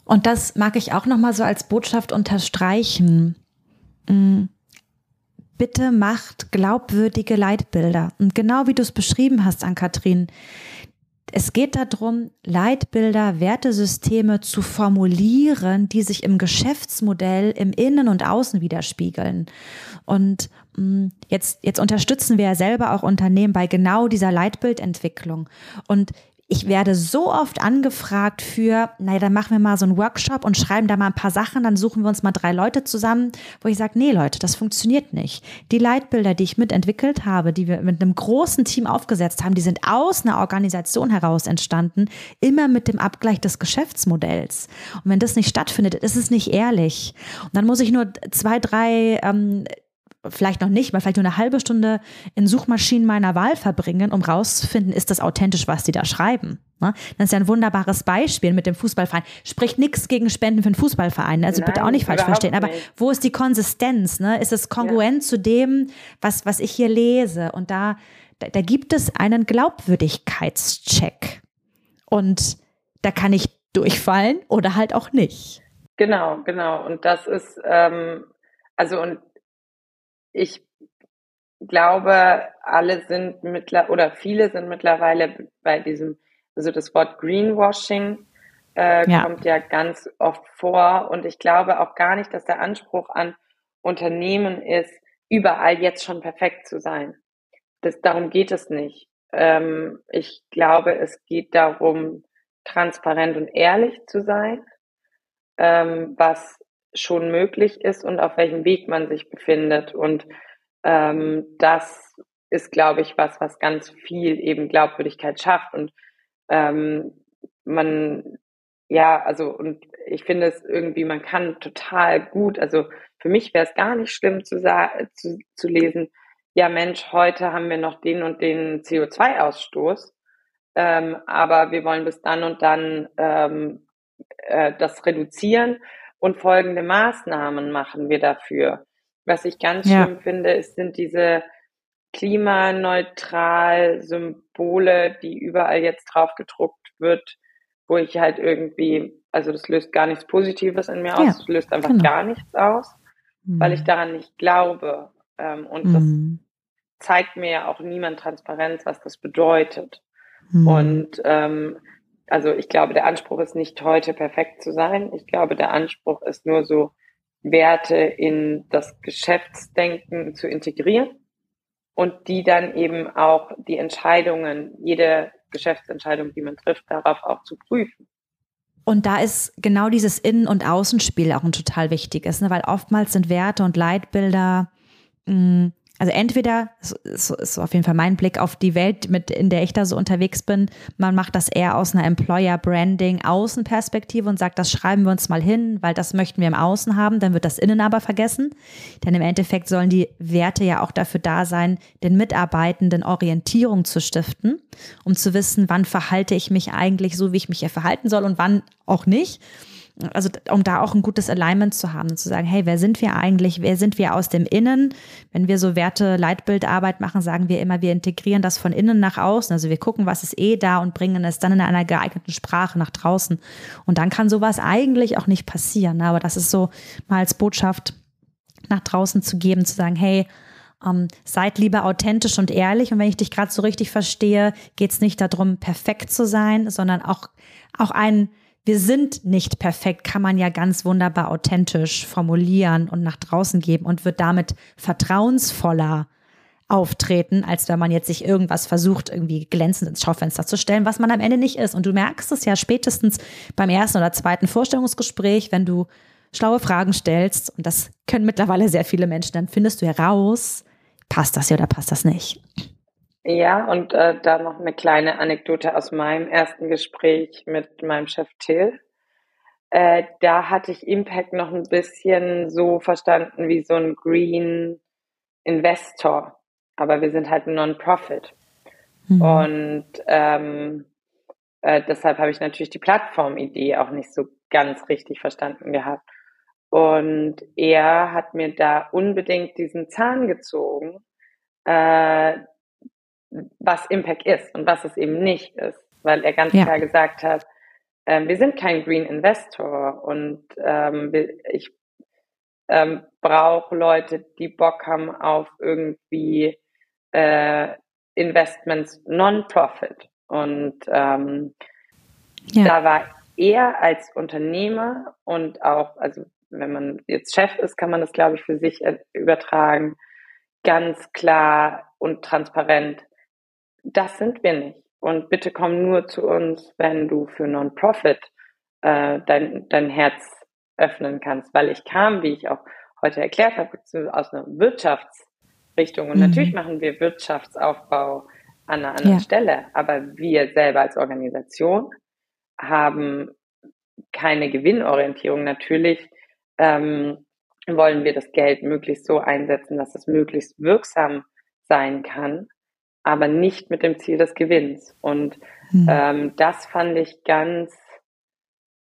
Und das mag ich auch nochmal so als Botschaft unterstreichen. Mm. Bitte macht glaubwürdige Leitbilder. Und genau wie du es beschrieben hast, Ann-Kathrin, es geht darum, Leitbilder, Wertesysteme zu formulieren, die sich im Geschäftsmodell im Innen und Außen widerspiegeln. Und mm, jetzt, jetzt unterstützen wir ja selber auch Unternehmen bei genau dieser Leitbildentwicklung. Und ich werde so oft angefragt für, naja, dann machen wir mal so einen Workshop und schreiben da mal ein paar Sachen, dann suchen wir uns mal drei Leute zusammen, wo ich sage, nee Leute, das funktioniert nicht. Die Leitbilder, die ich mitentwickelt habe, die wir mit einem großen Team aufgesetzt haben, die sind aus einer Organisation heraus entstanden, immer mit dem Abgleich des Geschäftsmodells. Und wenn das nicht stattfindet, ist es nicht ehrlich. Und dann muss ich nur zwei, drei ähm, vielleicht noch nicht, weil vielleicht nur eine halbe Stunde in Suchmaschinen meiner Wahl verbringen, um rauszufinden, ist das authentisch, was die da schreiben. Ne? Das ist ja ein wunderbares Beispiel mit dem Fußballverein. Spricht nichts gegen Spenden für einen Fußballverein, also Nein, bitte auch nicht falsch verstehen. Aber nicht. wo ist die Konsistenz? Ne? Ist es kongruent ja. zu dem, was, was ich hier lese? Und da, da, da gibt es einen Glaubwürdigkeitscheck. Und da kann ich durchfallen oder halt auch nicht. Genau, genau. Und das ist, ähm, also und ich glaube, alle sind mittler oder viele sind mittlerweile bei diesem, also das Wort Greenwashing äh, ja. kommt ja ganz oft vor und ich glaube auch gar nicht, dass der Anspruch an Unternehmen ist, überall jetzt schon perfekt zu sein. Das, darum geht es nicht. Ähm, ich glaube, es geht darum, transparent und ehrlich zu sein, ähm, was schon möglich ist und auf welchem Weg man sich befindet. Und ähm, das ist, glaube ich, was, was ganz viel eben Glaubwürdigkeit schafft. Und ähm, man, ja, also, und ich finde es irgendwie, man kann total gut, also für mich wäre es gar nicht schlimm zu, zu, zu lesen, ja Mensch, heute haben wir noch den und den CO2-Ausstoß, ähm, aber wir wollen bis dann und dann ähm, äh, das reduzieren und folgende Maßnahmen machen wir dafür. Was ich ganz ja. schlimm finde, ist, sind diese klimaneutral Symbole, die überall jetzt drauf gedruckt wird, wo ich halt irgendwie, also das löst gar nichts Positives in mir aus, ja, das löst einfach genau. gar nichts aus, mhm. weil ich daran nicht glaube. Ähm, und mhm. das zeigt mir ja auch niemand Transparenz, was das bedeutet. Mhm. Und ähm, also ich glaube, der Anspruch ist nicht heute perfekt zu sein. Ich glaube, der Anspruch ist nur so, Werte in das Geschäftsdenken zu integrieren und die dann eben auch die Entscheidungen, jede Geschäftsentscheidung, die man trifft, darauf auch zu prüfen. Und da ist genau dieses Innen- und Außenspiel auch ein total wichtiges, ne? weil oftmals sind Werte und Leitbilder mh, mm, also entweder, so ist auf jeden Fall mein Blick auf die Welt, mit, in der ich da so unterwegs bin, man macht das eher aus einer Employer-Branding-Außenperspektive und sagt, das schreiben wir uns mal hin, weil das möchten wir im Außen haben, dann wird das Innen aber vergessen. Denn im Endeffekt sollen die Werte ja auch dafür da sein, den Mitarbeitenden Orientierung zu stiften, um zu wissen, wann verhalte ich mich eigentlich so, wie ich mich hier verhalten soll und wann auch nicht also um da auch ein gutes Alignment zu haben und zu sagen, hey, wer sind wir eigentlich? Wer sind wir aus dem Innen? Wenn wir so Werte, Leitbildarbeit machen, sagen wir immer, wir integrieren das von innen nach außen. Also wir gucken, was ist eh da und bringen es dann in einer geeigneten Sprache nach draußen. Und dann kann sowas eigentlich auch nicht passieren. Aber das ist so mal als Botschaft nach draußen zu geben, zu sagen, hey, ähm, seid lieber authentisch und ehrlich. Und wenn ich dich gerade so richtig verstehe, geht es nicht darum, perfekt zu sein, sondern auch, auch ein, wir sind nicht perfekt, kann man ja ganz wunderbar authentisch formulieren und nach draußen geben und wird damit vertrauensvoller auftreten, als wenn man jetzt sich irgendwas versucht, irgendwie glänzend ins Schaufenster zu stellen, was man am Ende nicht ist. Und du merkst es ja spätestens beim ersten oder zweiten Vorstellungsgespräch, wenn du schlaue Fragen stellst, und das können mittlerweile sehr viele Menschen, dann findest du heraus, passt das hier oder passt das nicht. Ja, und äh, da noch eine kleine Anekdote aus meinem ersten Gespräch mit meinem Chef Till. Äh, da hatte ich Impact noch ein bisschen so verstanden wie so ein Green Investor aber wir sind halt ein Non-Profit. Mhm. Und ähm, äh, deshalb habe ich natürlich die Plattformidee auch nicht so ganz richtig verstanden gehabt. Und er hat mir da unbedingt diesen Zahn gezogen, äh, was Impact ist und was es eben nicht ist, weil er ganz ja. klar gesagt hat, äh, wir sind kein Green Investor und ähm, ich ähm, brauche Leute, die Bock haben auf irgendwie äh, Investments Non-Profit. Und ähm, ja. da war er als Unternehmer und auch, also wenn man jetzt Chef ist, kann man das, glaube ich, für sich übertragen, ganz klar und transparent. Das sind wir nicht. Und bitte komm nur zu uns, wenn du für Non-Profit äh, dein, dein Herz öffnen kannst. Weil ich kam, wie ich auch heute erklärt habe, aus einer Wirtschafts- Richtung. Und mhm. natürlich machen wir Wirtschaftsaufbau an einer anderen ja. Stelle, aber wir selber als Organisation haben keine Gewinnorientierung. Natürlich ähm, wollen wir das Geld möglichst so einsetzen, dass es möglichst wirksam sein kann, aber nicht mit dem Ziel des Gewinns. Und mhm. ähm, das fand ich ganz,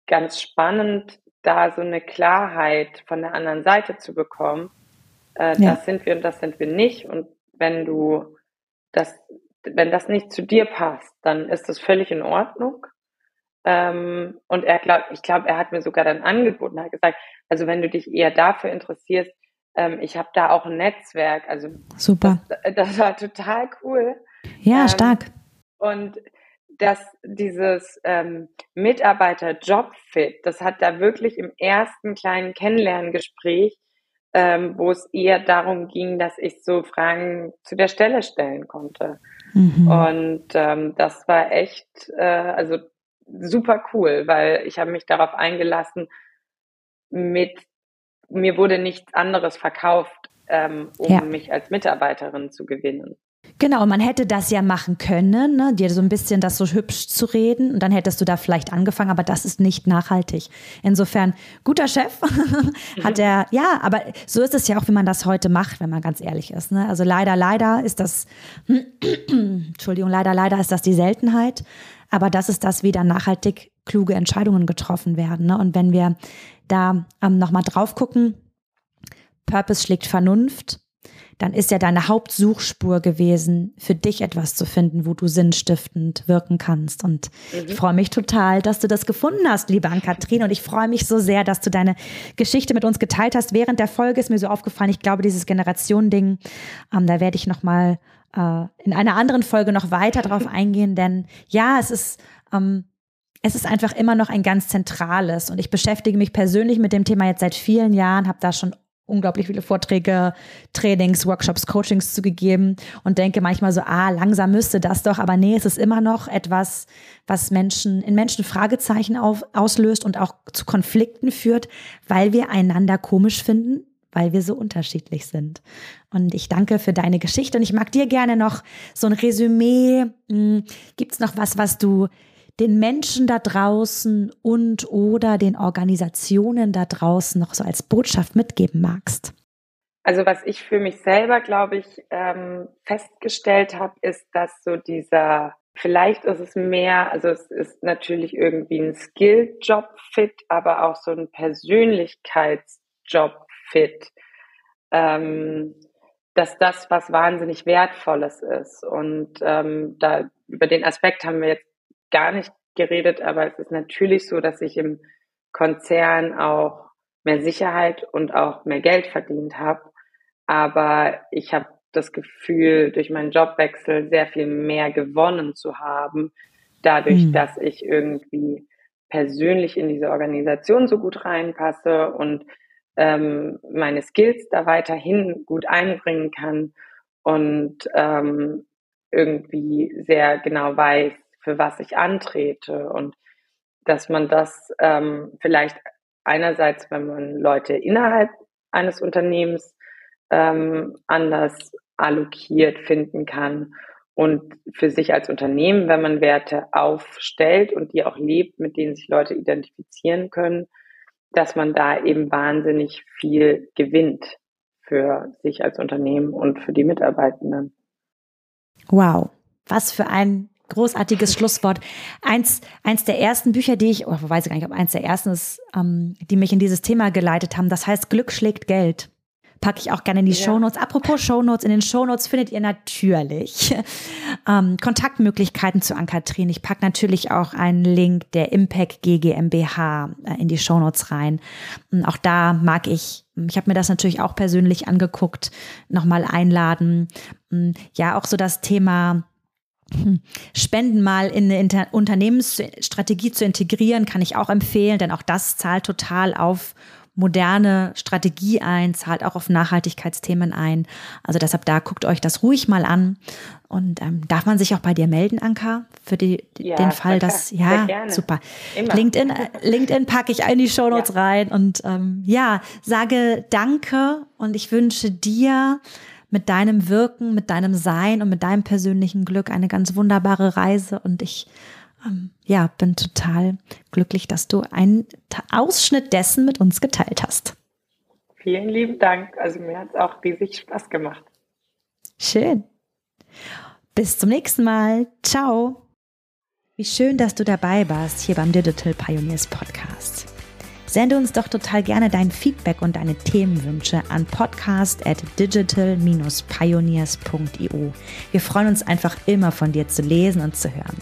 ganz spannend, da so eine Klarheit von der anderen Seite zu bekommen äh, ja. das sind wir und das sind wir nicht. Und wenn du das, wenn das nicht zu dir passt, dann ist das völlig in Ordnung. Ähm, und er glaubt, ich glaube, er hat mir sogar dann angeboten, hat gesagt, also wenn du dich eher dafür interessierst, ähm, ich habe da auch ein Netzwerk. Also super. Das, das war total cool. Ja, ähm, stark. Und dass dieses ähm, Mitarbeiter-Job-Fit, das hat da wirklich im ersten kleinen Kennenlerngespräch ähm, wo es eher darum ging, dass ich so Fragen zu der Stelle stellen konnte. Mhm. Und ähm, das war echt, äh, also super cool, weil ich habe mich darauf eingelassen, mit mir wurde nichts anderes verkauft, ähm, um ja. mich als Mitarbeiterin zu gewinnen. Genau, man hätte das ja machen können, ne, dir so ein bisschen das so hübsch zu reden und dann hättest du da vielleicht angefangen, aber das ist nicht nachhaltig. Insofern, guter Chef hat er, ja, aber so ist es ja auch, wie man das heute macht, wenn man ganz ehrlich ist. Ne? Also leider, leider ist das, Entschuldigung, leider, leider ist das die Seltenheit, aber das ist das, wie dann nachhaltig kluge Entscheidungen getroffen werden. Ne? Und wenn wir da ähm, nochmal drauf gucken, Purpose schlägt Vernunft, dann ist ja deine Hauptsuchspur gewesen, für dich etwas zu finden, wo du sinnstiftend wirken kannst. Und mhm. ich freue mich total, dass du das gefunden hast, liebe Ann-Kathrin. Und ich freue mich so sehr, dass du deine Geschichte mit uns geteilt hast. Während der Folge ist mir so aufgefallen, ich glaube, dieses Generation-Ding, ähm, da werde ich nochmal äh, in einer anderen Folge noch weiter drauf eingehen, denn ja, es ist, ähm, es ist einfach immer noch ein ganz zentrales und ich beschäftige mich persönlich mit dem Thema jetzt seit vielen Jahren, habe da schon unglaublich viele Vorträge, Trainings, Workshops, Coachings zugegeben und denke manchmal so, ah, langsam müsste das doch, aber nee, es ist immer noch etwas, was Menschen, in Menschen Fragezeichen auf, auslöst und auch zu Konflikten führt, weil wir einander komisch finden, weil wir so unterschiedlich sind. Und ich danke für deine Geschichte und ich mag dir gerne noch so ein Resümee. Hm, Gibt es noch was, was du den Menschen da draußen und oder den Organisationen da draußen noch so als Botschaft mitgeben magst? Also was ich für mich selber, glaube ich, ähm, festgestellt habe, ist, dass so dieser, vielleicht ist es mehr, also es ist natürlich irgendwie ein Skill-Job-Fit, aber auch so ein Persönlichkeits-Job-Fit. Ähm, dass das was wahnsinnig Wertvolles ist. Und ähm, da über den Aspekt haben wir jetzt gar nicht geredet, aber es ist natürlich so, dass ich im Konzern auch mehr Sicherheit und auch mehr Geld verdient habe. Aber ich habe das Gefühl, durch meinen Jobwechsel sehr viel mehr gewonnen zu haben, dadurch, mhm. dass ich irgendwie persönlich in diese Organisation so gut reinpasse und ähm, meine Skills da weiterhin gut einbringen kann und ähm, irgendwie sehr genau weiß, für was ich antrete und dass man das ähm, vielleicht einerseits, wenn man Leute innerhalb eines Unternehmens ähm, anders allokiert finden kann und für sich als Unternehmen, wenn man Werte aufstellt und die auch lebt, mit denen sich Leute identifizieren können, dass man da eben wahnsinnig viel gewinnt für sich als Unternehmen und für die Mitarbeitenden. Wow, was für ein großartiges Schlusswort. Eins, eins der ersten Bücher, die ich, oh, weiß ich gar nicht, ob eins der ersten ist, ähm, die mich in dieses Thema geleitet haben, das heißt Glück schlägt Geld. Packe ich auch gerne in die ja. Shownotes. Apropos Shownotes, in den Shownotes findet ihr natürlich ähm, Kontaktmöglichkeiten zu Ankatrin. Ich packe natürlich auch einen Link der Impact GmbH äh, in die Shownotes rein. Und auch da mag ich ich habe mir das natürlich auch persönlich angeguckt, nochmal einladen. Ja, auch so das Thema hm, Spenden mal in eine Inter Unternehmensstrategie zu integrieren, kann ich auch empfehlen, denn auch das zahlt total auf moderne Strategie ein, zahlt auch auf Nachhaltigkeitsthemen ein. Also deshalb da guckt euch das ruhig mal an. Und ähm, darf man sich auch bei dir melden, Anka, für die, ja, den Fall, dass ja super. Immer. LinkedIn, äh, LinkedIn packe ich in die Shownotes ja. rein und ähm, ja sage Danke und ich wünsche dir mit deinem Wirken, mit deinem Sein und mit deinem persönlichen Glück eine ganz wunderbare Reise. Und ich ähm, ja, bin total glücklich, dass du einen Ausschnitt dessen mit uns geteilt hast. Vielen lieben Dank. Also mir hat es auch riesig Spaß gemacht. Schön. Bis zum nächsten Mal. Ciao. Wie schön, dass du dabei warst hier beim Digital Pioneers Podcast. Sende uns doch total gerne dein Feedback und deine Themenwünsche an podcast at digital-pioneers.io. Wir freuen uns einfach immer von dir zu lesen und zu hören.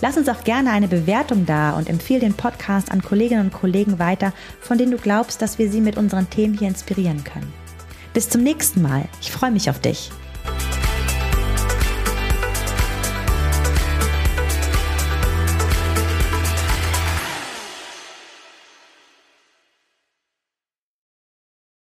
Lass uns auch gerne eine Bewertung da und empfehle den Podcast an Kolleginnen und Kollegen weiter, von denen du glaubst, dass wir sie mit unseren Themen hier inspirieren können. Bis zum nächsten Mal. Ich freue mich auf dich.